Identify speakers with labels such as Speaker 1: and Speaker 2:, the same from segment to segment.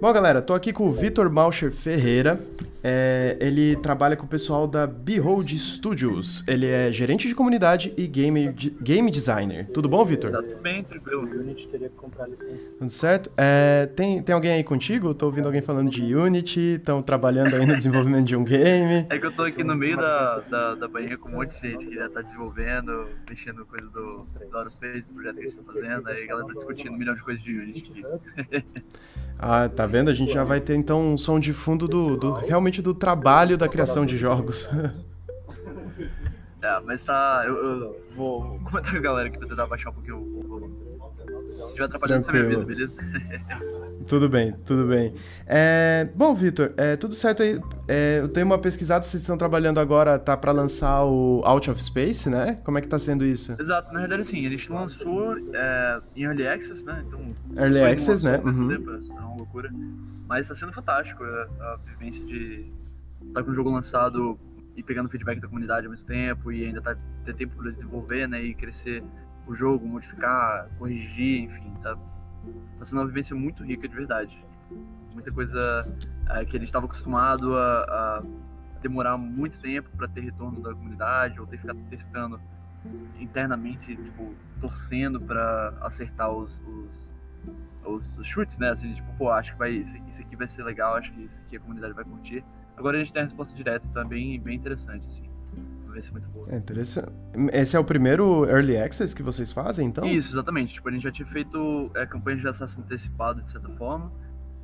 Speaker 1: Bom, galera, tô aqui com o Vitor Malcher Ferreira. É, ele trabalha com o pessoal da Behold Studios. Ele é gerente de comunidade e game, game designer. Tudo bom, Vitor?
Speaker 2: Tá tudo bem, tranquilo. Unity teria que comprar licença.
Speaker 1: Tudo certo? É, tem, tem alguém aí contigo? Tô ouvindo alguém falando de Unity, estão trabalhando aí no desenvolvimento de um game.
Speaker 2: É que eu tô aqui no meio da, da, da banheira com um monte de gente que já tá desenvolvendo, mexendo coisa do, do Aerospace, do projeto que a gente tá fazendo, aí a galera tá discutindo um milhão de coisas de Unity aqui.
Speaker 1: ah, tá vendo? A gente já vai ter então um som de fundo do, do realmente do trabalho da criação de jogos.
Speaker 2: É, mas tá. Eu, eu vou comentar com a galera aqui pra tentar baixar um pouquinho o volume. Se estiver atrapalhando, você me avisa, beleza?
Speaker 1: tudo bem, tudo bem. É, bom, Vitor, é, tudo certo aí. É, eu tenho uma pesquisada, vocês estão trabalhando agora, tá para lançar o Out of Space, né? Como é que tá sendo isso?
Speaker 2: Exato, na verdade sim, a gente lançou é, em Early Access, né? Então,
Speaker 1: Early Access, né?
Speaker 2: Uhum. Tempo, é uma loucura. Mas tá sendo fantástico a, a vivência de estar tá com o jogo lançado e pegando feedback da comunidade ao mesmo tempo e ainda tá ter tempo para desenvolver, né, e crescer o jogo, modificar, corrigir, enfim, tá, tá sendo uma vivência muito rica de verdade. Muita coisa é, que a gente estava acostumado a, a, demorar muito tempo para ter retorno da comunidade ou ter ficado testando internamente, tipo, torcendo para acertar os, os, os, os, chutes, né? Assim, tipo, pô, acho que vai, isso, isso aqui vai ser legal, acho que isso aqui a comunidade vai curtir. Agora a gente tem a resposta direta, tá bem, bem interessante, assim. Vai ser muito boa.
Speaker 1: É interessante. Esse é o primeiro Early Access que vocês fazem, então?
Speaker 2: Isso, exatamente. Tipo, a gente já tinha feito é, campanha de acesso antecipado, de certa forma.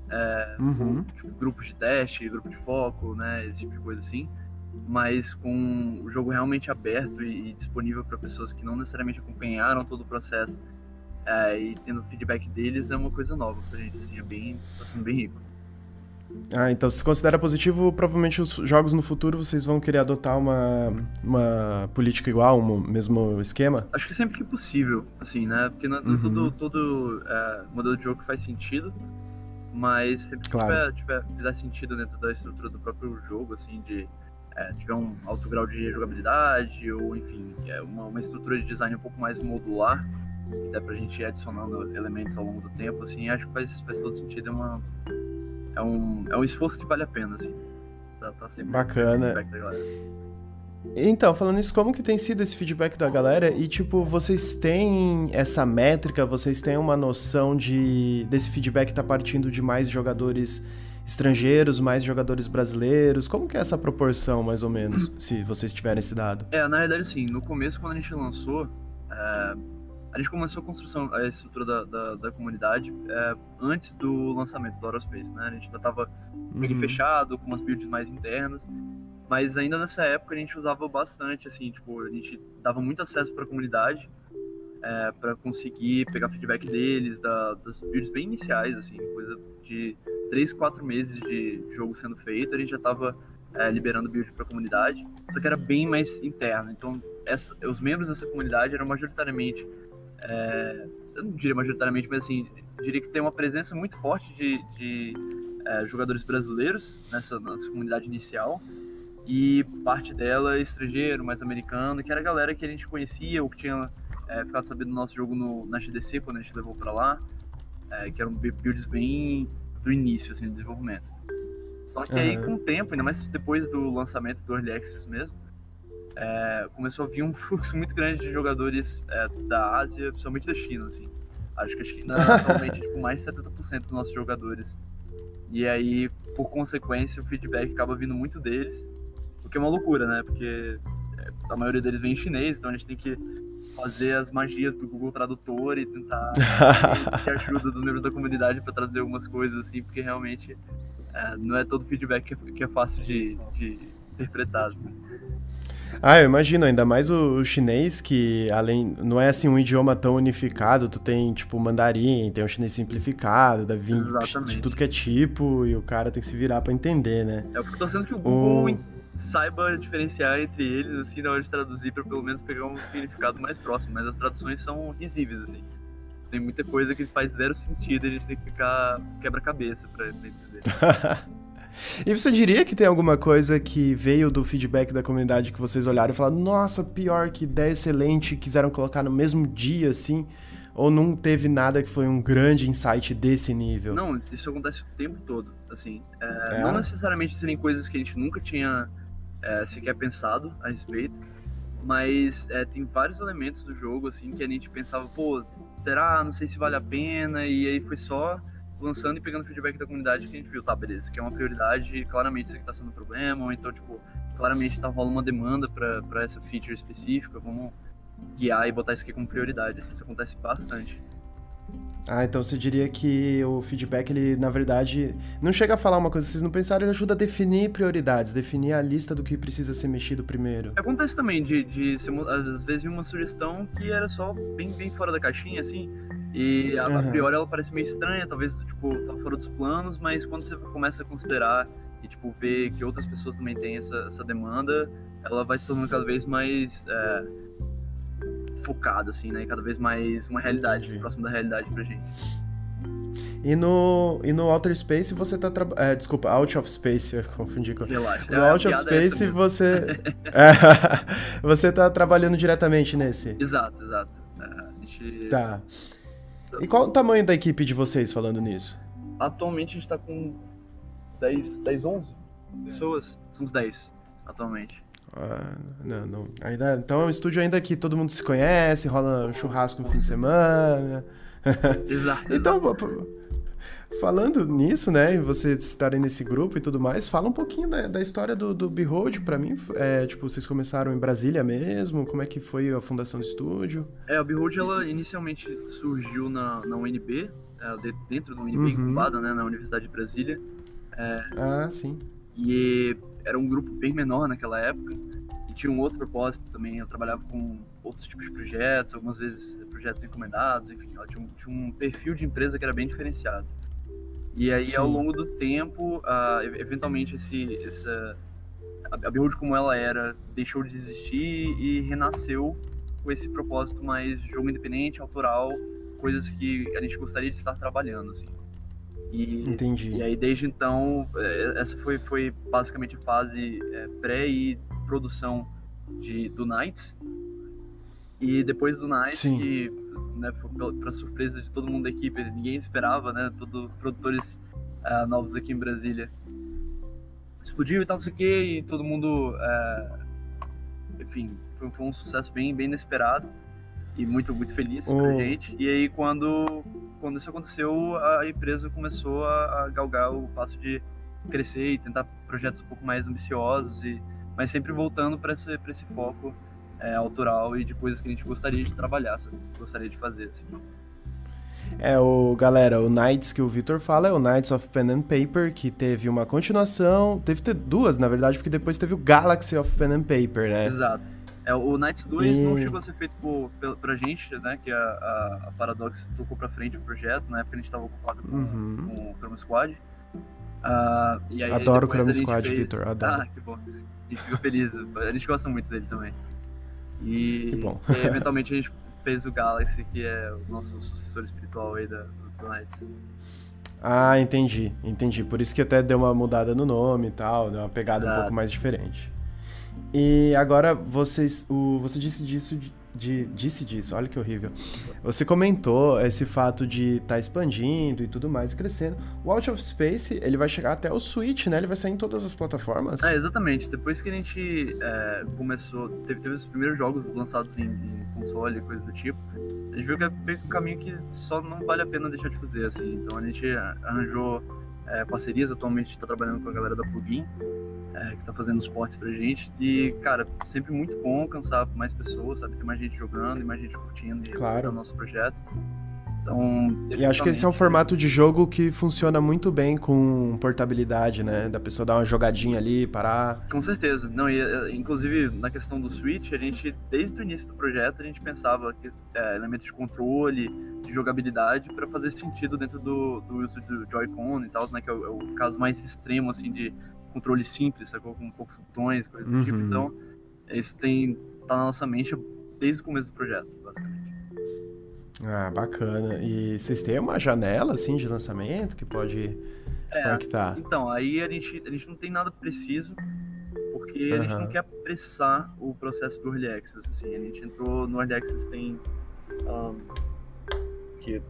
Speaker 2: É,
Speaker 1: uhum.
Speaker 2: tipo, grupos de teste, grupo de foco, né? Esse tipo de coisa assim. Mas com o jogo realmente aberto e, e disponível para pessoas que não necessariamente acompanharam todo o processo é, e tendo feedback deles é uma coisa nova pra gente, assim, é bem, tá sendo bem rico.
Speaker 1: Ah, então se considera positivo, provavelmente os jogos no futuro vocês vão querer adotar uma, uma política igual, um mesmo esquema?
Speaker 2: Acho que sempre que possível, assim, né? Porque não, uhum. todo, todo é, modelo de jogo faz sentido, mas sempre que claro. tiver, tiver, fizer sentido dentro da estrutura do próprio jogo, assim, de é, tiver um alto grau de jogabilidade, ou enfim, é uma, uma estrutura de design um pouco mais modular, que dá pra gente ir adicionando elementos ao longo do tempo, assim, acho que faz, faz todo sentido, é uma é um, é um esforço que vale a pena, assim. Tá, tá sempre
Speaker 1: Bacana. Então, falando isso, como que tem sido esse feedback da galera? E, tipo, vocês têm essa métrica, vocês têm uma noção de desse feedback tá partindo de mais jogadores estrangeiros, mais jogadores brasileiros? Como que é essa proporção, mais ou menos, se vocês tiverem esse dado?
Speaker 2: É, na verdade, sim. No começo, quando a gente lançou, é, a gente começou a construção, a estrutura da, da, da comunidade é, antes do lançamento do Aerospace, né? A gente ainda estava meio uhum. fechado, com umas builds mais internas, mas ainda nessa época a gente usava bastante, assim, tipo, a gente dava muito acesso para a comunidade é, para conseguir pegar feedback deles, da, das builds bem iniciais, assim, coisa de 3, 4 meses de jogo sendo feito, a gente já estava é, liberando build para a comunidade, só que era bem mais interno. Então, essa, os membros dessa comunidade eram majoritariamente é, eu não diria majoritariamente, mas assim, diria que tem uma presença muito forte de, de é, jogadores brasileiros nessa, nessa comunidade inicial e parte dela é estrangeiro, mais americano, que era a galera que a gente conhecia ou que tinha é, ficado sabendo do nosso jogo no, na GDC quando a gente levou para lá, é, que eram builds bem do início, assim, do desenvolvimento. Só que aí, com o tempo, ainda mais depois do lançamento do Early Access mesmo, é, começou a vir um fluxo muito grande de jogadores é, da Ásia, principalmente da China, assim. Acho que a China atualmente tipo, mais de 70% dos nossos jogadores. E aí, por consequência, o feedback acaba vindo muito deles, o que é uma loucura, né? Porque é, a maioria deles vem em chinês, então a gente tem que fazer as magias do Google Tradutor e tentar ter ajuda dos membros da comunidade para trazer algumas coisas assim, porque realmente é, não é todo feedback que é, que é fácil de, de interpretar. Assim.
Speaker 1: Ah, eu imagino, ainda mais o, chinês, que além. Não é assim um idioma tão unificado, tu tem, tipo, mandarim, tem o chinês simplificado, da vir de tudo que é tipo, e o cara tem que se virar para entender, né?
Speaker 2: É, eu fico torcendo que o Google o... saiba diferenciar entre eles, assim, na hora de traduzir, pra pelo menos pegar um significado mais próximo, mas as traduções são risíveis, assim. Tem muita coisa que faz zero sentido e a gente tem que ficar quebra-cabeça pra entender.
Speaker 1: E você diria que tem alguma coisa que veio do feedback da comunidade que vocês olharam e falaram, nossa, pior, que ideia excelente, quiseram colocar no mesmo dia, assim? Ou não teve nada que foi um grande insight desse nível?
Speaker 2: Não, isso acontece o tempo todo. Assim, é, é. não necessariamente serem coisas que a gente nunca tinha é, sequer pensado a respeito, mas é, tem vários elementos do jogo assim que a gente pensava, pô, será? Não sei se vale a pena. E aí foi só lançando e pegando feedback da comunidade que a gente viu, tá, beleza, que é uma prioridade, claramente isso aqui tá sendo um problema, ou então, tipo, claramente tá rolando uma demanda para essa feature específica, vamos guiar e botar isso aqui como prioridade. Assim, isso acontece bastante.
Speaker 1: Ah, então você diria que o feedback, ele, na verdade, não chega a falar uma coisa que vocês não pensaram, ele ajuda a definir prioridades, definir a lista do que precisa ser mexido primeiro.
Speaker 2: Acontece também de, de ser, às vezes, uma sugestão que era só bem, bem fora da caixinha, assim, e a, uhum. a priori ela parece meio estranha, talvez, tipo, tá fora dos planos, mas quando você começa a considerar e, tipo, ver que outras pessoas também têm essa, essa demanda, ela vai se tornando cada vez mais... É, focado, assim, né? Cada vez mais uma realidade, assim, próximo da realidade pra gente.
Speaker 1: E no, e no Outer Space você tá trabalhando. É, desculpa, Out of Space, eu confundi com.
Speaker 2: Relaxa.
Speaker 1: No Out of é Space é você. é, você tá trabalhando diretamente nesse.
Speaker 2: Exato, exato. É, gente...
Speaker 1: Tá. E qual o tamanho da equipe de vocês falando nisso?
Speaker 2: Atualmente a gente tá com 10, 10 11 pessoas. Somos 10 atualmente.
Speaker 1: Ah, não, não. Ainda, então é um estúdio ainda que todo mundo se conhece, rola um churrasco no fim de semana.
Speaker 2: Exato.
Speaker 1: então, falando nisso, né, e vocês estarem nesse grupo e tudo mais, fala um pouquinho da, da história do, do Behold pra mim. É, tipo, vocês começaram em Brasília mesmo? Como é que foi a fundação do estúdio?
Speaker 2: É, a Behold, ela inicialmente surgiu na, na UNB, é, dentro do UNB, uhum. incubada, né, na Universidade de Brasília.
Speaker 1: É, ah, sim.
Speaker 2: E era um grupo bem menor naquela época e tinha um outro propósito também. Eu trabalhava com outros tipos de projetos, algumas vezes projetos encomendados, enfim, ela tinha um, tinha um perfil de empresa que era bem diferenciado. E aí, Sim. ao longo do tempo, uh, eventualmente, esse, essa, a Behold como ela era deixou de existir e renasceu com esse propósito mais jogo independente, autoral, coisas que a gente gostaria de estar trabalhando, assim.
Speaker 1: E, Entendi.
Speaker 2: E aí, desde então, é, essa foi, foi basicamente a fase é, pré e produção de, do Night. E depois do Night, Sim. que né, para surpresa de todo mundo da equipe, ninguém esperava, né? Todos produtores uh, novos aqui em Brasília. Explodiu e tal, não sei o que, e todo mundo. Uh, enfim, foi, foi, um sucesso bem, bem inesperado e muito, muito feliz oh. pra gente. E aí, quando quando isso aconteceu, a empresa começou a, galgar o passo de crescer e tentar projetos um pouco mais ambiciosos, e, mas sempre voltando para esse, esse foco é, autoral e de coisas que a gente gostaria de trabalhar, sabe? gostaria de fazer. Assim.
Speaker 1: É, o galera, o Knights que o Victor fala é o Knights of Pen and Paper, que teve uma continuação, teve duas, na verdade, porque depois teve o Galaxy of Pen and Paper, né?
Speaker 2: Exato. É, o Knights 2 e... não chegou a ser feito por, pra, gente, né? Que a, a, a, Paradox tocou pra frente o projeto, na época a gente tava ocupado com, uhum. com o Chrome Squad. Uh, e aí,
Speaker 1: adoro o Chrome Squad, fez... Vitor, adoro.
Speaker 2: Ah, que bom. A gente ficou feliz. A gente gosta muito dele também.
Speaker 1: E, que bom.
Speaker 2: e eventualmente a gente fez o Galaxy, que é o nosso sucessor espiritual aí da, do Knights.
Speaker 1: Ah, entendi, entendi. Por isso que até deu uma mudada no nome e tal, deu uma pegada um pouco mais diferente. E agora vocês, o, você disse disso, de, de, disse disso, olha que horrível. Você comentou esse fato de estar tá expandindo e tudo mais, crescendo. O Out of Space, ele vai chegar até o Switch, né? Ele vai sair em todas as plataformas.
Speaker 2: É, exatamente. Depois que a gente é, começou, teve, teve os primeiros jogos lançados em, em console, coisa do tipo, a gente viu que é um caminho que só não vale a pena deixar de fazer, assim. Então a gente arranjou é, parcerias, atualmente está trabalhando com a galera da Plugin, é, que tá fazendo os portes pra gente. E, cara, sempre muito bom alcançar mais pessoas, sabe? Ter mais gente jogando e mais gente curtindo
Speaker 1: claro.
Speaker 2: o nosso projeto. Então,
Speaker 1: e acho que esse é um formato de jogo que funciona muito bem com portabilidade, né? Da pessoa dar uma jogadinha ali, parar.
Speaker 2: Com certeza. Não, e, é, inclusive, na questão do Switch, a gente, desde o início do projeto, a gente pensava que é, elementos de controle, de jogabilidade, para fazer sentido dentro do, do uso do Joy-Con e tal, né? Que é o, é o, caso mais extremo, assim, de controle simples, sacou? Com poucos botões, coisa do tipo. uhum. tipo. Então, isso tem tá na nossa mente desde o começo do projeto, basicamente.
Speaker 1: Ah, bacana. E vocês têm uma janela, assim, de lançamento que pode... É, Como é que tá?
Speaker 2: Então, aí a gente, a gente não tem nada preciso, porque uhum. a gente não quer apressar o processo do Early Access, assim. A gente entrou no Early Access tem... Um, que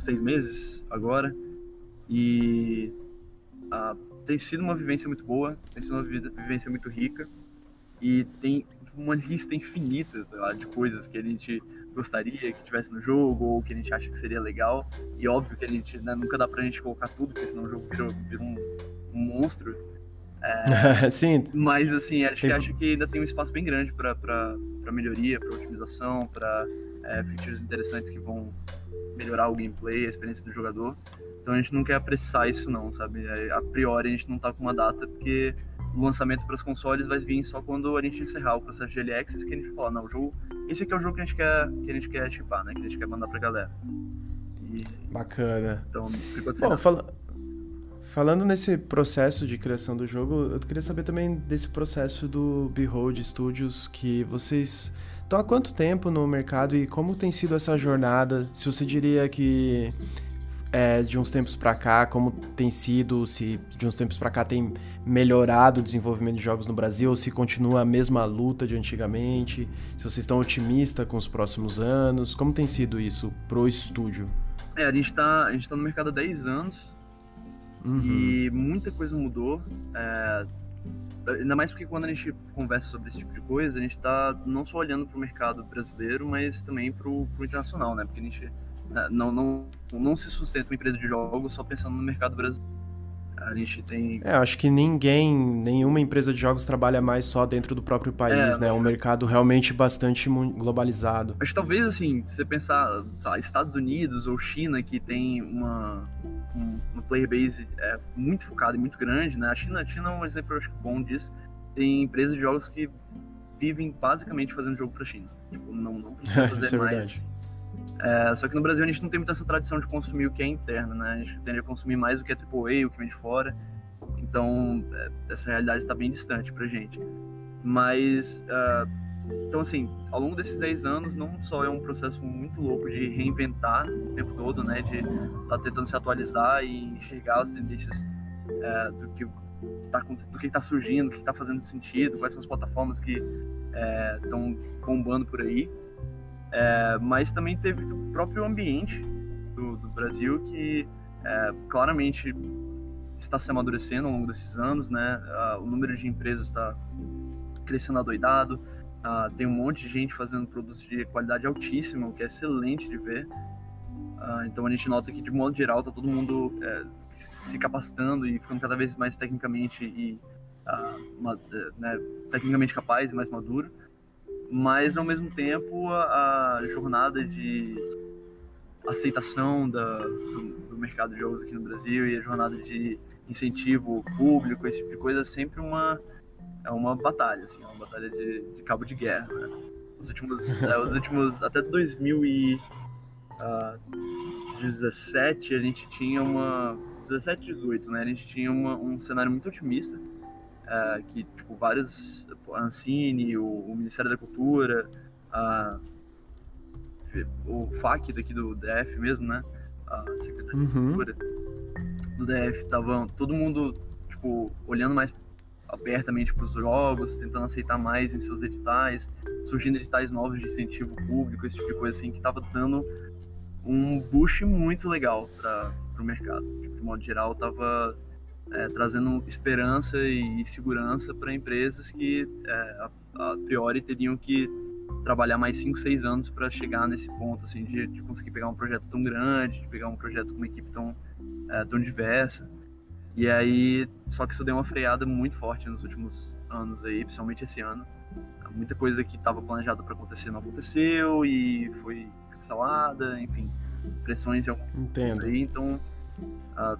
Speaker 2: seis meses agora. E uh, tem sido uma vivência muito boa, tem sido uma vivência muito rica. E tem uma lista infinita lá, de coisas que a gente gostaria que tivesse no jogo ou que a gente acha que seria legal. E óbvio que a gente né, nunca dá pra gente colocar tudo, porque senão o jogo vira, vira um, um, monstro.
Speaker 1: É, Sim.
Speaker 2: Mas assim, acho tem... que acho que ainda tem um espaço bem grande para melhoria, para otimização, para é, features interessantes que vão melhorar o gameplay, a experiência do jogador. Então a gente não quer apressar isso não, sabe? É, a priori a gente não tá com uma data porque o lançamento para os consoles vai vir só quando a gente encerrar o processo de access, que a gente fala, não, o jogo, esse aqui é o jogo que a gente quer, que a gente quer chipar, né? Que a gente quer mandar pra galera.
Speaker 1: E... Bacana.
Speaker 2: Então, ficou
Speaker 1: Bom, fala... falando nesse processo de criação do jogo, eu queria saber também desse processo do Behold Studios, que vocês estão há quanto tempo no mercado e como tem sido essa jornada? Se você diria que é, de uns tempos para cá, como tem sido, se de uns tempos para cá tem melhorado o desenvolvimento de jogos no Brasil, ou se continua a mesma luta de antigamente, se vocês estão otimistas com os próximos anos, como tem sido isso pro estúdio?
Speaker 2: É, a gente tá, a gente tá no mercado há 10 anos uhum. e muita coisa mudou. É, ainda mais porque quando a gente conversa sobre esse tipo de coisa, a gente tá não só olhando pro mercado brasileiro, mas também pro, pro internacional, né? Porque a gente né, não, não, não se sustenta uma empresa de jogos só pensando no mercado brasileiro. A gente tem.
Speaker 1: É, acho que ninguém, nenhuma empresa de jogos trabalha mais só dentro do próprio país, é, né? É um mercado realmente bastante globalizado.
Speaker 2: Acho que talvez, assim, se você pensar, lá, Estados Unidos ou China, que tem uma, uma player base é, muito focada e muito grande, né? A China, a China é um exemplo, acho, bom disso. Tem empresas de jogos que vivem basicamente fazendo jogo pra China. Tipo, não, não precisa fazer é mais. Verdade é, só que no Brasil a gente não tem muita essa tradição de consumir o que é interno, né? A gente tende a consumir mais o que é AAA, o que vem de fora. Então, é, essa realidade está bem distante pra gente. Mas, uh, então assim, ao longo desses 10 anos, não só é um processo muito louco de reinventar o tempo todo, né? De estar tá tentando se atualizar e enxergar as tendências é, do que tá, do que está surgindo, o que está fazendo sentido, quais são as plataformas que estão é, bombando por aí. É, mas também teve o próprio ambiente do, do Brasil que é, claramente está se amadurecendo ao longo desses anos, né? o número de empresas está crescendo adoidado, tem um monte de gente fazendo produtos de qualidade altíssima, o que é excelente de ver. então a gente nota que de modo geral está todo mundo é, se capacitando e ficando cada vez mais tecnicamente e né, tecnicamente capaz e mais maduro mas ao mesmo tempo a, a jornada de aceitação da, do, do, mercado de jogos aqui no Brasil e a jornada de incentivo público, esse tipo de coisa, é sempre uma, é uma batalha, assim, é uma batalha de, de cabo de guerra. Né? Os últimos, é, os últimos, até 2017 ah, a gente tinha uma, 17, 18, né, a gente tinha uma, um cenário muito otimista, uh, que tipo vários a Ancine, o, o, Ministério da Cultura, o FAC daqui do DF mesmo, né? A Secretaria uhum. de Cultura do DF estavam todo mundo tipo olhando mais abertamente para os jogos, tentando aceitar mais em seus editais, surgindo editais novos de incentivo público, esse tipo de coisa assim que estava dando um boost muito legal para o mercado. Tipo, de modo geral, estava é, trazendo esperança e segurança para empresas que é, a, a, priori teriam que trabalhar mais 5, 6 anos para chegar nesse ponto assim de, de, conseguir pegar um projeto tão grande, de pegar um projeto com uma equipe tão, é, tão diversa. E aí, só que isso deu uma freada muito forte nos últimos anos aí, principalmente esse ano. Muita coisa que estava planejada para acontecer não aconteceu e foi cancelada, enfim, pressões e algum
Speaker 1: Entendo.
Speaker 2: aí, então uh,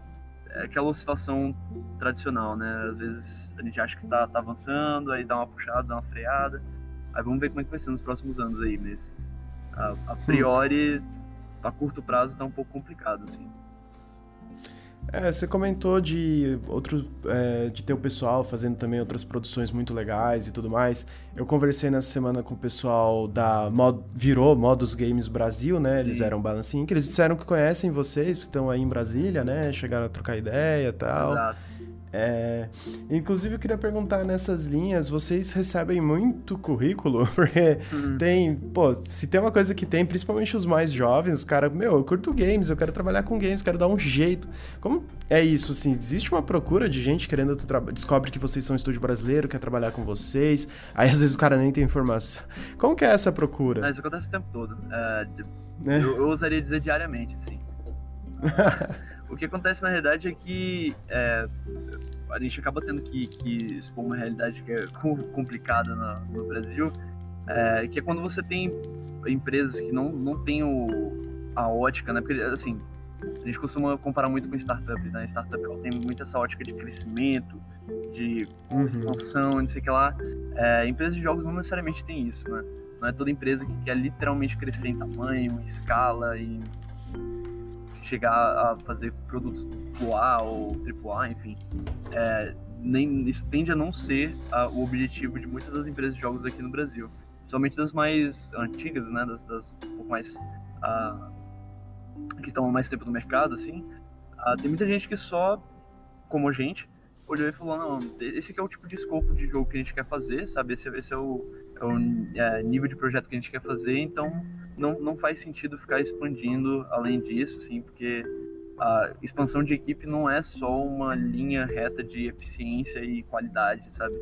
Speaker 2: é aquela situação tradicional, né? Às vezes a gente acha que tá, tá avançando, aí dá uma puxada, dá uma freada. Aí vamos ver como é que vai ser nos próximos anos aí, mas a, a priori, a curto prazo, tá um pouco complicado, assim.
Speaker 1: É, você comentou de outro, é, de ter o pessoal fazendo também outras produções muito legais e tudo mais. Eu conversei nessa semana com o pessoal da Mod, virou Modus Games Brasil, né? Eles Sim. eram Balancing, que eles disseram que conhecem vocês, que estão aí em Brasília, né? Chegaram a trocar ideia e tal. Exato. É, inclusive, eu queria perguntar nessas linhas, vocês recebem muito currículo? Porque uhum. tem, pô, se tem uma coisa que tem, principalmente os mais jovens, os caras, meu, eu curto games, eu quero trabalhar com games, quero dar um jeito. Como é isso, assim? Existe uma procura de gente querendo descobre que vocês são um estúdio brasileiro, quer trabalhar com vocês, aí às vezes o cara nem tem informação. Como que é essa procura?
Speaker 2: isso acontece o tempo todo. É, é. Eu, eu ousaria dizer diariamente, assim. O que acontece na realidade é que é, a gente acaba tendo que, que, expor uma realidade que é complicada no, no Brasil, é, que é quando você tem empresas que não, não têm o, a ótica, né? Porque, assim, a gente costuma comparar muito com startup, né? Startup tem muito essa ótica de crescimento, de uhum. expansão, não sei o que lá. É, empresas de jogos não necessariamente tem isso, né? Não é toda empresa que quer literalmente crescer em tamanho, em escala, em chegar a fazer produtos A ou AAA, enfim. É, nem, isso tende a não ser a, o objetivo de muitas das empresas de jogos aqui no Brasil. Principalmente das mais antigas, né? Das, das um pouco mais. Uh, que estão mais tempo no mercado, assim. Uh, tem muita gente que só, como a gente, olhou e falou: não, esse aqui é o tipo de escopo de jogo que a gente quer fazer, sabe? Esse, esse é o, é o é, nível de projeto que a gente quer fazer, então não, não faz sentido ficar expandindo além disso, assim, porque a expansão de equipe não é só uma linha reta de eficiência e qualidade, sabe?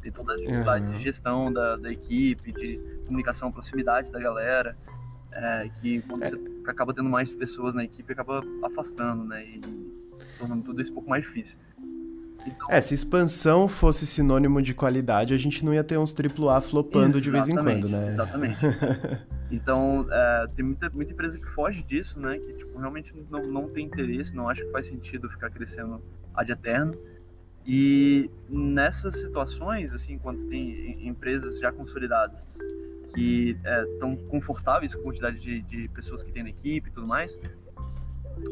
Speaker 2: Tem todas as dificuldades uhum. de gestão da, da equipe, de comunicação, proximidade da galera, é, que quando é. você acaba tendo mais pessoas na equipe, acaba afastando, né? E tornando tudo isso um pouco mais difícil.
Speaker 1: É, se expansão fosse sinônimo de qualidade, a gente não ia ter uns AAA flopando exatamente, de vez em quando, né?
Speaker 2: Exatamente. então, é, tem muita, muita empresa que foge disso, né? Que tipo, realmente não, não tem interesse, não acha que faz sentido ficar crescendo ad eterno. E nessas situações, assim, quando tem empresas já consolidadas que estão é, confortáveis com a quantidade de, de pessoas que tem na equipe e tudo mais,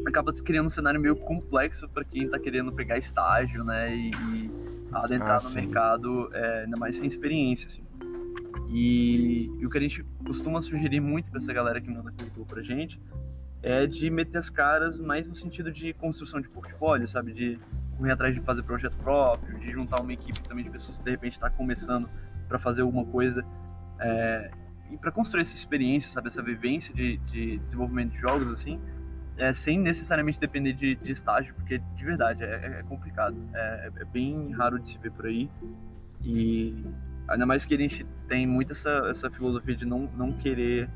Speaker 2: acaba se criando um cenário meio complexo para quem está querendo pegar estágio, né? E, e adentrar ah, no sim. mercado, é, ainda mais sem experiência, assim. E, e, o que a gente costuma sugerir muito para essa galera que manda currículo pra gente é de meter as caras mais no sentido de construção de portfólio, sabe? De correr atrás de fazer projeto próprio, de juntar uma equipe também de pessoas que de repente está começando para fazer alguma coisa. É, e para construir essa experiência, sabe? Essa vivência de, de desenvolvimento de jogos, assim, é, sem necessariamente depender de, de, estágio, porque de verdade é, é complicado. É, é, bem raro de se ver por aí. E ainda mais que a gente tem muito essa, essa filosofia de não, não querer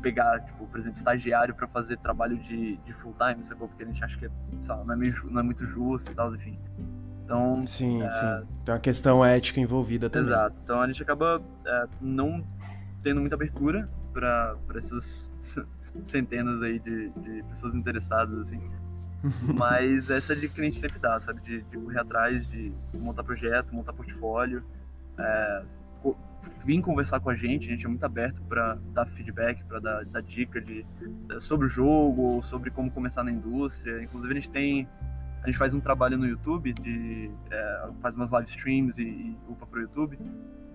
Speaker 2: pegar, tipo, por exemplo, estagiário para fazer trabalho de, de full time, sacou? Porque a gente acha que sabe, não, é meio, não é muito justo e tal, enfim. Então.
Speaker 1: Sim, é... sim. Tem uma questão ética envolvida também.
Speaker 2: Exato. Então a gente acaba é, não tendo muita abertura para essas centenas aí de, de pessoas interessadas, assim. Mas essa é a dica que a gente sempre dá, sabe? De, de correr atrás, de montar projeto, montar portfólio, é, vir conversar com a gente, a gente é muito aberto para dar feedback, para dar, dar, dica de, sobre o jogo, ou sobre como começar na indústria. Inclusive a gente tem, a gente faz um trabalho no YouTube, de, é, faz umas live streams e, e upa pro YouTube,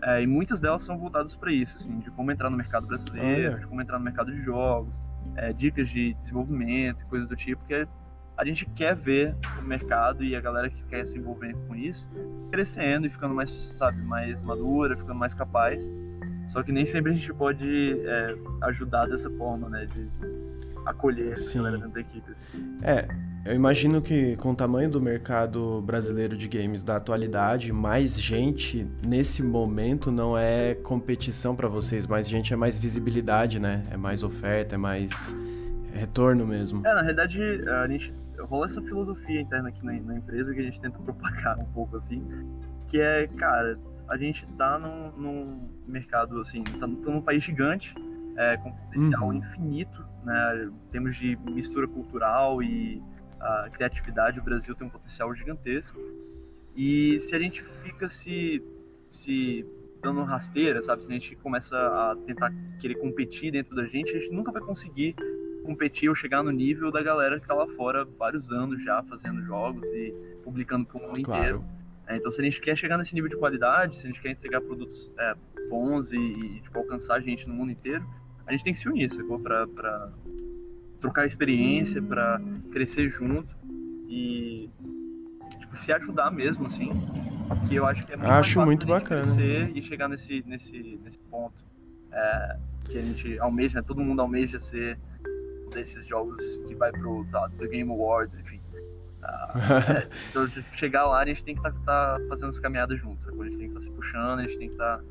Speaker 2: é, e muitas delas são voltadas para isso, assim, de como entrar no mercado brasileiro, Olha. de como entrar no mercado de jogos, é, dicas de desenvolvimento, coisas do tipo, que a gente quer ver o mercado e a galera que quer se envolver com isso crescendo e ficando mais, sabe, mais madura, ficando mais capaz. Só que nem sempre a gente pode é, ajudar dessa forma, né, de acolher Sim. a galera dentro da equipe. Assim.
Speaker 1: É, eu imagino que com o tamanho do mercado brasileiro de games da atualidade, mais gente nesse momento não é competição para vocês, mais gente é mais visibilidade, né? É mais oferta, é mais retorno mesmo.
Speaker 2: É, na realidade, a gente rola essa filosofia interna aqui na, na empresa que a gente tenta propagar um pouco assim, que é, cara, a gente tá num, num mercado assim, tá, tá num país gigante, é, com potencial uhum. infinito, né? Em termos de mistura cultural e a criatividade, o Brasil tem um potencial gigantesco. E se a gente fica se, se dando rasteira, sabe? Se a gente começa a tentar querer competir dentro da gente, a gente nunca vai conseguir competir ou chegar no nível da galera que tá lá fora vários anos já fazendo jogos e publicando pro mundo claro. inteiro. É, então, se a gente quer chegar nesse nível de qualidade, se a gente quer entregar produtos é, bons e, e tipo, alcançar a gente no mundo inteiro, a gente tem que se unir, sacou? Pra, pra trocar experiência, para crescer junto e tipo, se ajudar mesmo, assim, que eu acho que é
Speaker 1: muito Acho muito bacana.
Speaker 2: crescer e chegar nesse, nesse, nesse ponto é, que a gente almeja, né? todo mundo almeja ser desses jogos que vai pro, sabe, pro Game Awards, enfim. Uh, então, chegar lá, a gente tem que estar tá, tá fazendo as caminhadas juntos, a gente tem que estar tá se puxando, a gente tem que estar tá,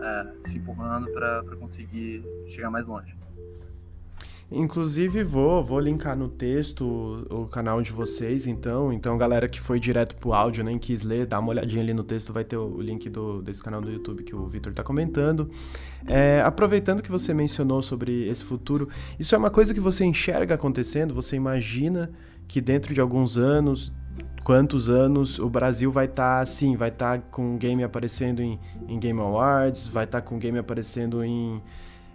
Speaker 2: é, se empurrando para conseguir chegar mais longe.
Speaker 1: Inclusive, vou, vou linkar no texto o, canal de vocês, então. Então, galera que foi direto pro áudio, nem quis ler, dá uma olhadinha ali no texto, vai ter o, link do, desse canal do YouTube que o Victor tá comentando. É, aproveitando que você mencionou sobre esse futuro, isso é uma coisa que você enxerga acontecendo? Você imagina que dentro de alguns anos, quantos anos o Brasil vai estar tá, assim, vai estar tá com o game aparecendo em, em Game Awards, vai estar tá com o game aparecendo em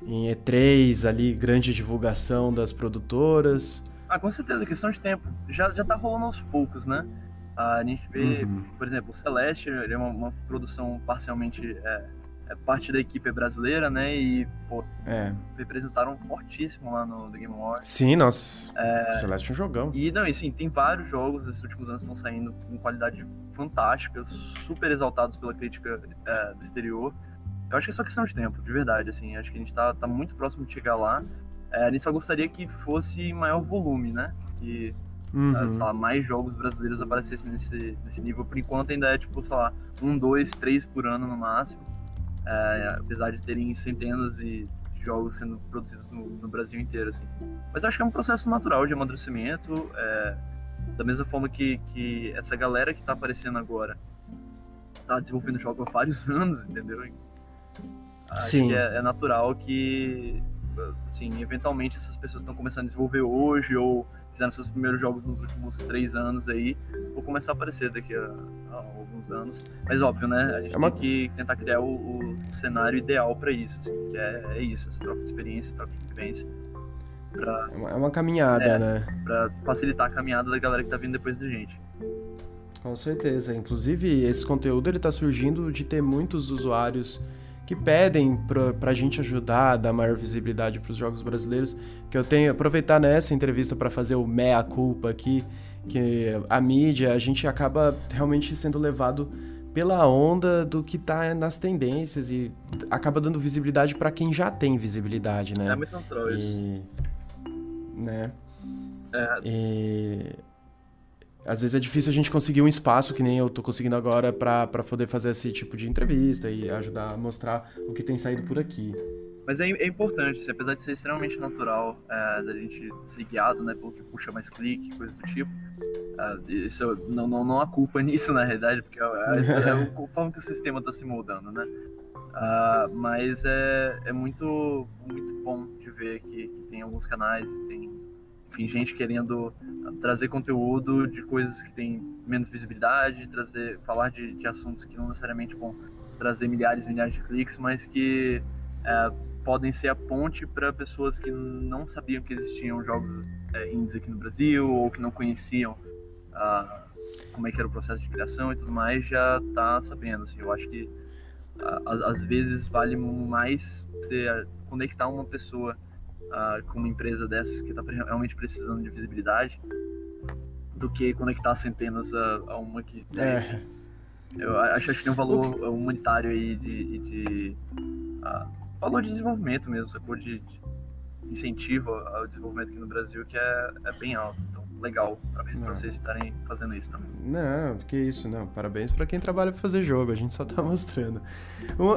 Speaker 1: em E3 ali, grande divulgação das produtoras?
Speaker 2: Ah, com certeza, questão de tempo. Já, já tá rolando aos poucos, né? A gente vê, uhum. por exemplo, o Celeste, ele é uma, uma produção parcialmente. É, parte da equipe brasileira, né? E, pô, é. representaram fortíssimo lá no The Game Awards.
Speaker 1: Sim, nossa. É, Celeste é um jogão.
Speaker 2: E, não, e sim, tem vários jogos nesses últimos anos que estão saindo com qualidade fantástica, super exaltados pela crítica é, do exterior. Eu acho que é só questão de tempo, de verdade, assim. Acho que a gente tá, tá muito próximo de chegar lá. É, a gente só gostaria que fosse maior volume, né? Que, uhum. sei lá, mais jogos brasileiros aparecessem nesse, nesse nível. Por enquanto ainda é, tipo, sei lá, um, dois, três por ano no máximo. É, apesar de terem centenas de jogos sendo produzidos no, no, Brasil inteiro, assim. Mas acho que é um processo natural de amadurecimento. É, da mesma forma que, que essa galera que tá aparecendo agora tá desenvolvendo jogos há vários anos, entendeu? Acho Sim. que é, é, natural que, assim, eventualmente essas pessoas estão começando a desenvolver hoje ou fizeram seus primeiros jogos nos últimos três anos aí, vão começar a aparecer daqui a, a alguns anos. Mas óbvio, né? A gente é uma... tem que tentar criar o, o cenário ideal para isso, assim, que é, é, isso, essa troca de experiência, troca de vivência.
Speaker 1: Pra, é, uma, é uma caminhada, é, né?
Speaker 2: Pra facilitar a caminhada da galera que tá vindo depois da gente.
Speaker 1: Com certeza. Inclusive, esse conteúdo ele tá surgindo de ter muitos usuários que pedem para a gente ajudar a dar maior visibilidade para os jogos brasileiros, que eu tenho aproveitar nessa entrevista para fazer o meia culpa aqui, que a mídia, a gente acaba realmente sendo levado pela onda do que está nas tendências e acaba dando visibilidade para quem já tem visibilidade, né?
Speaker 2: É muito isso.
Speaker 1: Né? É. E às vezes é difícil a gente conseguir um espaço que nem eu tô conseguindo agora para poder fazer esse tipo de entrevista e ajudar a mostrar o que tem saído por aqui.
Speaker 2: Mas é, é importante, assim, apesar de ser extremamente natural é, da gente ser guiado, né, pelo que puxa mais clique, coisa do tipo. É, isso não, não, não há culpa nisso, na realidade, porque é, é, é forma que o sistema está se moldando, né? Uh, mas é, é muito, muito bom de ver que, que tem alguns canais, tem enfim, gente querendo trazer conteúdo de coisas que têm menos visibilidade, trazer, falar de, de assuntos que não necessariamente vão trazer milhares e milhares de cliques, mas que é, podem ser a ponte para pessoas que não sabiam que existiam jogos é, indies aqui no Brasil ou que não conheciam uh, como é que era o processo de criação e tudo mais, já tá sabendo. Assim, eu acho que às vezes vale mais você conectar uma pessoa uh, com uma empresa dessas que está realmente precisando de visibilidade do que conectar centenas a, a uma que tem. É. Eu acho que tem um valor humanitário aí de, de uh, valor de desenvolvimento mesmo, sacou? De, de incentivo ao desenvolvimento aqui no Brasil que é, é bem alto. Legal. Parabéns para vocês estarem fazendo isso também.
Speaker 1: Não, que isso, não. Parabéns para quem trabalha pra fazer jogo, a gente só tá mostrando.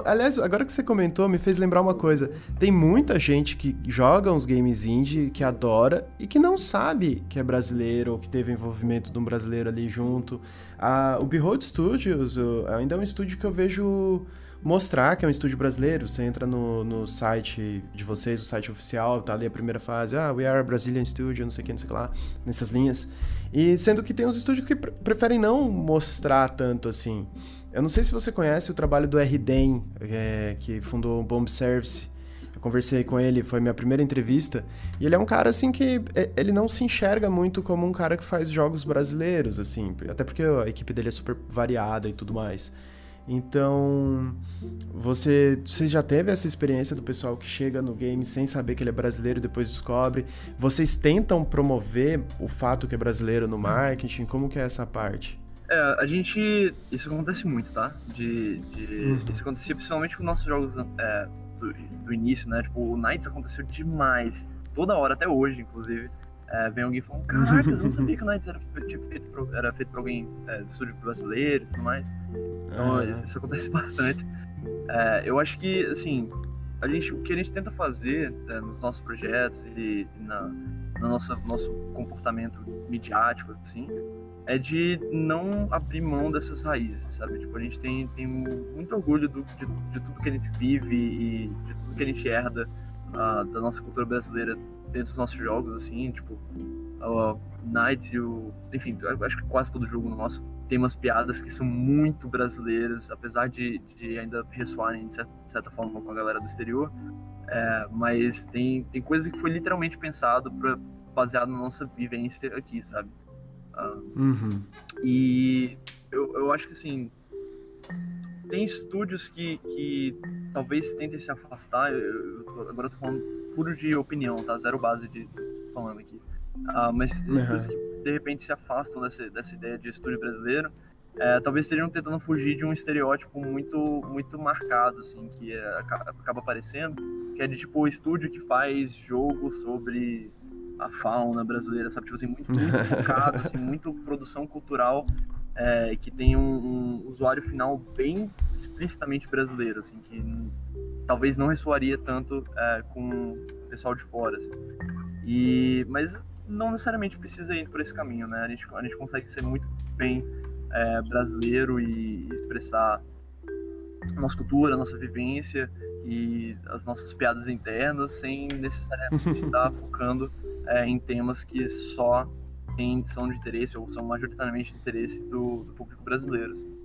Speaker 1: Aliás, agora que você comentou, me fez lembrar uma coisa. Tem muita gente que joga uns games indie, que adora e que não sabe que é brasileiro ou que teve envolvimento de um brasileiro ali junto. Ah, o Behold Studios ainda é um estúdio que eu vejo mostrar que é um estúdio brasileiro. Você entra no, no site de vocês, o site oficial, tá ali a primeira fase, ah, we are a Brazilian Studio, não sei o que, não sei o que lá, nessas linhas. E sendo que tem uns estúdios que preferem não mostrar tanto assim. Eu não sei se você conhece o trabalho do RDEM, é, que fundou o Bomb Service. Eu conversei com ele, foi minha primeira entrevista. E ele é um cara, assim, que é, ele não se enxerga muito como um cara que faz jogos brasileiros, assim. Até porque a equipe dele é super variada e tudo mais. Então, você, você já teve essa experiência do pessoal que chega no game sem saber que ele é brasileiro e depois descobre? Vocês tentam promover o fato que é brasileiro no marketing? Como que é essa parte?
Speaker 2: É, a gente. Isso acontece muito, tá? De. de uhum. Isso acontecia principalmente com nossos jogos é, do, do, início, né? Tipo, o Knights aconteceu demais. Toda hora, até hoje, inclusive. É, vem alguém falando, caraca, eu não sabia que o Knights era, feito, por, era feito por alguém é, do estúdio brasileiro e tudo mais. Então, isso, isso, acontece bastante. É, eu acho que, assim, a gente, o que a gente tenta fazer né, nos nossos projetos e, e na, no nosso, nosso comportamento midiático, assim, é de não abrir mão dessas raízes, sabe? Tipo, a gente tem, tem muito orgulho do, de, de tudo que a gente vive e de tudo que a gente herda uh, da nossa cultura brasileira dentro dos nossos jogos, assim, tipo, o Knights e o... Enfim, acho que quase todo jogo nosso tem umas piadas que são muito brasileiras, apesar de, de ainda ressoarem de certa, de certa, forma com a galera do exterior, é, mas tem, tem coisa que foi literalmente pensado para baseado na nossa vivência aqui, sabe?
Speaker 1: uhum.
Speaker 2: E eu, eu acho que assim tem estúdios que, que talvez tentem se afastar. Eu, eu, agora eu tô falando puro de opinião, tá? Zero base de falando aqui. Uh, mas uhum. estúdios que de repente se afastam dessa, dessa ideia de estúdio brasileiro, é, talvez estejam tentando fugir de um estereótipo muito muito marcado, assim, que é, acaba aparecendo, que é de tipo o estúdio que faz jogo sobre a fauna brasileira, sabe? Tipo assim, muito, muito focado, assim, muito produção cultural é, que tem um, um, usuário final bem explicitamente brasileiro, assim, que talvez não ressoaria tanto é, com o pessoal de fora, assim. E, mas não necessariamente precisa ir por esse caminho, né? A gente, a gente consegue ser muito bem é, brasileiro e expressar nossa cultura, nossa vivência e as nossas piadas internas sem necessariamente estar focando é, em temas que só tem, são de interesse ou são majoritariamente de interesse do, do público brasileiro. Assim.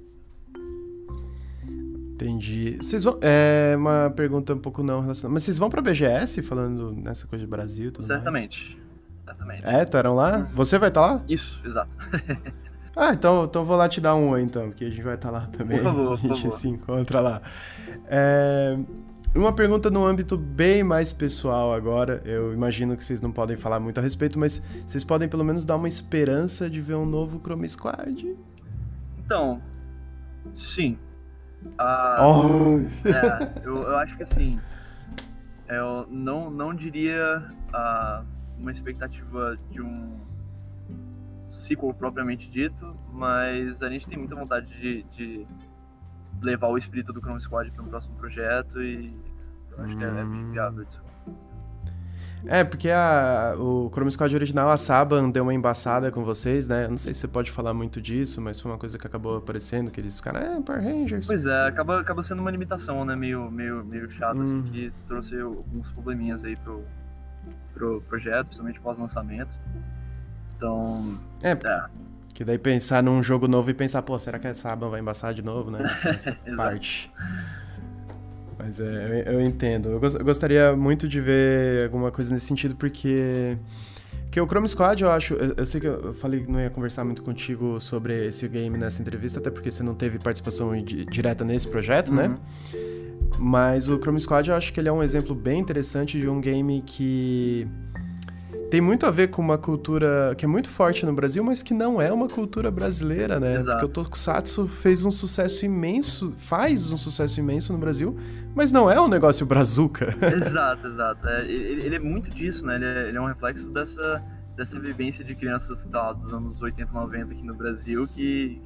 Speaker 1: Entendi. Vocês vão. É uma pergunta um pouco não relacionada. Mas vocês vão pra BGS falando nessa coisa de Brasil e tudo
Speaker 2: Certamente. Mais? Certamente.
Speaker 1: É, estarão lá? Você vai estar tá lá?
Speaker 2: Isso, exato.
Speaker 1: ah, então, então vou lá te dar um então, porque a gente vai estar tá lá também.
Speaker 2: Por favor,
Speaker 1: a gente
Speaker 2: favor.
Speaker 1: se encontra lá. É, uma pergunta no âmbito bem mais pessoal agora. Eu imagino que vocês não podem falar muito a respeito, mas vocês podem pelo menos dar uma esperança de ver um novo Chrome Squad?
Speaker 2: Então, sim. Ah,
Speaker 1: oh.
Speaker 2: é, eu, eu, acho que assim, eu não, não diria ah, uma expectativa de um sequel propriamente dito, mas a gente tem muita vontade de, de levar o espírito do Chrome Squad para um próximo projeto e eu acho hum. que é, é bem viável isso.
Speaker 1: É, porque a, o Chrome Squad original, a Saban deu uma embaçada com vocês, né? Eu não sei se você pode falar muito disso, mas foi uma coisa que acabou aparecendo, que eles ficaram, é, Power Rangers.
Speaker 2: Pois é, acaba, acaba sendo uma limitação, né? Meio, meio, meio chato, assim, hum. assim, que trouxe alguns probleminhas aí pro, pro projeto, principalmente pós-lançamento. Então.
Speaker 1: É, é, que daí pensar num jogo novo e pensar, pô, será que a Saban vai embaçar de novo, né? Essa parte. Mas é, eu, eu entendo. Eu, eu, gostaria muito de ver alguma coisa nesse sentido, porque. Que o Chrome Squad, eu acho. Eu, eu, sei que eu falei que não ia conversar muito contigo sobre esse game nessa entrevista, até porque você não teve participação direta nesse projeto, né? uhum. né? Mas o Chrome Squad, eu acho que ele é um exemplo bem interessante de um game que tem muito a ver com uma cultura que é muito forte no Brasil, mas que não é uma cultura brasileira, né?
Speaker 2: Exato.
Speaker 1: Porque o Tokusatsu fez um sucesso imenso, faz um sucesso imenso no Brasil, mas não é um negócio brazuca.
Speaker 2: Exato, exato. É, ele, ele, é muito disso, né? Ele é, ele é, um reflexo dessa, dessa vivência de crianças tá, dos anos 80, 90 aqui no Brasil que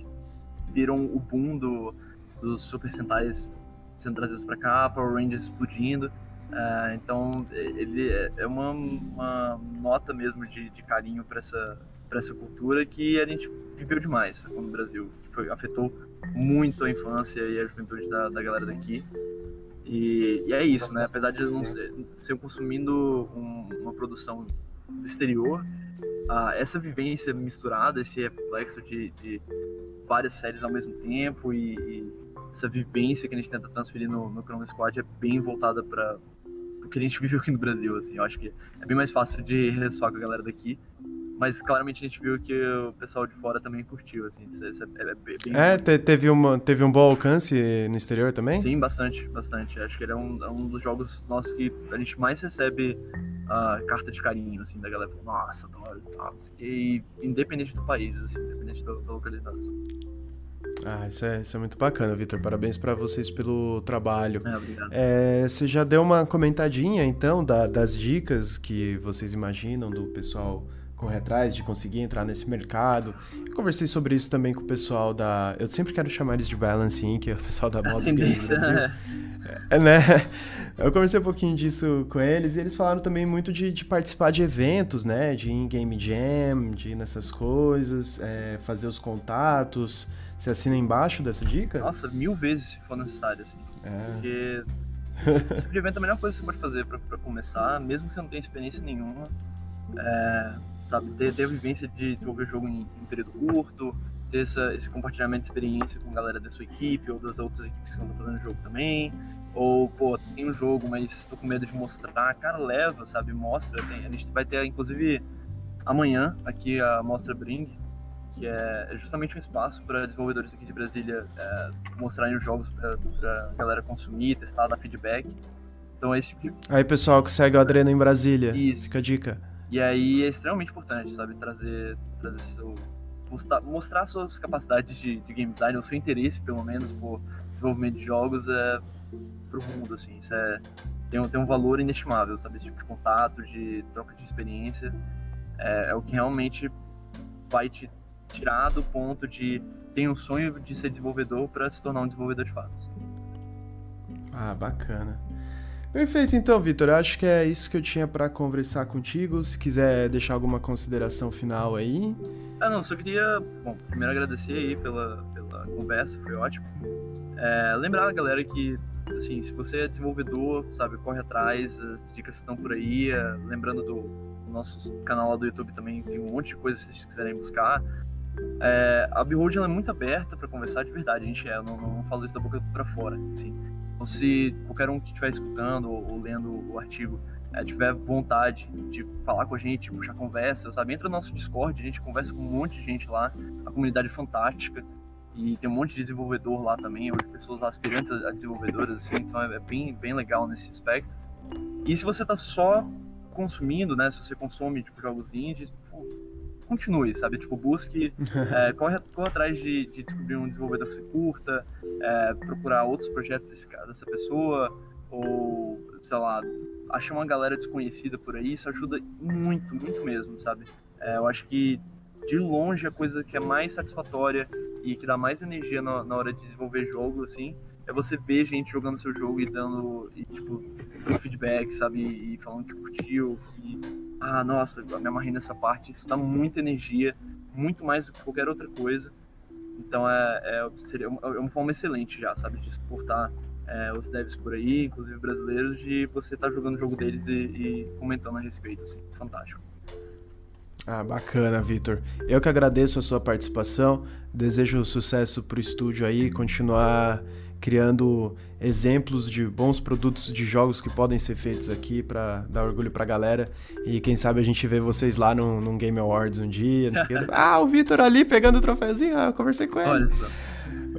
Speaker 2: viram o boom do, dos Super Sentais sendo trazidos para cá, Power Rangers explodindo. É, então, ele é, é uma, uma nota mesmo de, de carinho para essa, essa cultura que a gente viveu demais no Brasil. Que foi, afetou muito a infância e a juventude da, da galera daqui. E, e é isso, né? Apesar de não ser, ser consumindo um, uma produção do exterior, uh, essa vivência misturada, esse reflexo de, de várias séries ao mesmo tempo e, e, essa vivência que a gente tenta transferir no, no Chrome Squad é bem voltada para que a gente viveu aqui no Brasil, assim. Eu acho que é bem mais fácil de ressoar com a galera daqui. Mas claramente a gente viu que o pessoal de fora também curtiu, assim. Isso, isso é, é, bem...
Speaker 1: é te, teve, uma, teve um bom alcance no exterior também?
Speaker 2: Sim, bastante, bastante. Acho que ele é um, é um dos jogos nossos que a gente mais recebe a carta de carinho, assim, da galera. Nossa, adoro e independente do país, assim, independente da localização.
Speaker 1: Ah, isso é, isso é muito bacana, Vitor. Parabéns para vocês pelo trabalho.
Speaker 2: É, obrigado.
Speaker 1: É, você já deu uma comentadinha, então, da, das dicas que vocês imaginam do pessoal correr atrás, de conseguir entrar nesse mercado. Eu conversei sobre isso também com o pessoal da. Eu sempre quero chamar eles de Balance que é o pessoal da Mods Games Brasil. É, né? Eu conversei um pouquinho disso com eles e eles falaram também muito de, de participar de eventos, né? De ir em Game Jam, de ir nessas coisas, é, fazer os contatos. Você assina embaixo dessa dica?
Speaker 2: Nossa, mil vezes se for necessário, assim. É. Porque esse tipo evento é a melhor coisa que você pode fazer pra começar, mesmo que você não tenha experiência nenhuma. É, sabe, ter, ter a vivência de desenvolver jogo em, em período curto, ter essa, esse compartilhamento de experiência com a galera da sua equipe ou das outras equipes que estão fazendo o jogo também. Ou, pô, tem um jogo, mas tô com medo de mostrar. Cara, leva, sabe? Mostra. Tem, a gente vai ter, inclusive, amanhã aqui a Mostra Bring, que é justamente um espaço para desenvolvedores aqui de Brasília é, mostrarem os jogos para a galera consumir, testar, dar feedback. Então, esse tipo de...
Speaker 1: Aí, pessoal que segue o Adreno em Brasília, Isso. fica a dica.
Speaker 2: E aí é extremamente importante, sabe? Trazer, trazer seu, mostrar, mostrar suas capacidades de, de game design, o seu interesse, pelo menos, por desenvolvimento de jogos é pro mundo, assim. Isso é, tem, tem um valor inestimável, sabe? Esse tipo de contato, de troca de experiência. É, é o que realmente vai te tirar do ponto de ter um sonho de ser desenvolvedor para se tornar um desenvolvedor de fato.
Speaker 1: Ah, bacana. Perfeito, então, Vitor. Acho que é isso que eu tinha para conversar contigo. Se quiser deixar alguma consideração final aí.
Speaker 2: Ah, não, só queria, bom, primeiro agradecer aí pela, pela conversa, foi ótimo. É, lembrar galera que, assim, se você é desenvolvedor, sabe, corre atrás, as dicas estão por aí. É, lembrando do nosso canal lá do YouTube também, tem um monte de coisas se vocês quiserem buscar. É, a Behold é muito aberta para conversar de verdade, a gente é, eu não, não falo isso da boca para fora, assim. Então, se qualquer um que estiver escutando ou, lendo o artigo é, tiver vontade de falar com a gente, puxar conversa, sabe? Entra no nosso Discord, a gente conversa com um monte de gente lá, a comunidade é fantástica. E tem um monte de desenvolvedor lá também, ou de pessoas aspirantes a desenvolvedoras, assim, então é, é bem, bem legal nesse aspecto. E se você está só consumindo, né? Se você consome tipo, jogos indies, continue, sabe? Tipo, busque, é, corre, corre atrás de, de, descobrir um desenvolvedor que você curta, é, procurar outros projetos desse, dessa pessoa, ou, sei lá, achar uma galera desconhecida por aí, isso ajuda muito, muito mesmo, sabe? É, eu acho que, de longe, a coisa que é mais satisfatória e que dá mais energia na, na hora de desenvolver jogo, assim, é você ver gente jogando seu jogo e dando, e, tipo, feedback, sabe? E falando que curtiu, ah, nossa, me amarrei nessa parte, isso dá muita energia, muito mais do que qualquer outra coisa. Então é, é seria uma, é uma forma excelente já, sabe, de suportar é, os devs por aí, inclusive brasileiros, de você estar tá jogando o jogo deles e, e, comentando a respeito, assim, fantástico.
Speaker 1: Ah, bacana, Vitor. Eu que agradeço a sua participação, desejo sucesso pro estúdio aí, continuar criando exemplos de bons produtos de jogos que podem ser feitos aqui para dar orgulho pra galera. E quem sabe a gente vê vocês lá num, num Game Awards um dia, não sei o que. Ah, o Vitor ali pegando o troféuzinho, ah, eu conversei com ele. Olha só.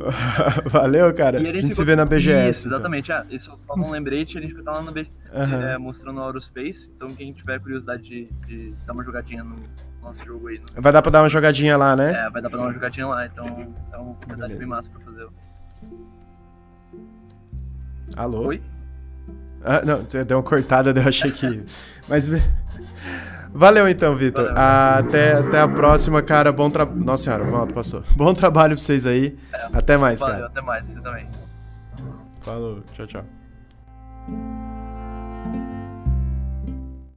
Speaker 1: Valeu, cara.
Speaker 2: A gente,
Speaker 1: se vê na BGS.
Speaker 2: Isso, então. exatamente. Ah, isso só um lembrete, a gente vai estar lá na BGS uhum. é, mostrando a Aerospace. Então, quem tiver curiosidade de, de, dar uma jogadinha no nosso jogo aí. No...
Speaker 1: Vai dar pra dar uma jogadinha lá, né?
Speaker 2: É, vai dar pra dar uma jogadinha lá. Então, é uma oportunidade bem massa pra fazer.
Speaker 1: Alô?
Speaker 2: Oi?
Speaker 1: Ah, não, deu uma cortada, eu achei que. Mas. Valeu então, Vitor. Até, até a próxima, cara. Bom trabalho. Nossa senhora, moto passou. Bom trabalho pra vocês aí. É, até mais,
Speaker 2: valeu,
Speaker 1: cara.
Speaker 2: Até mais, você também.
Speaker 1: Falou, tchau, tchau.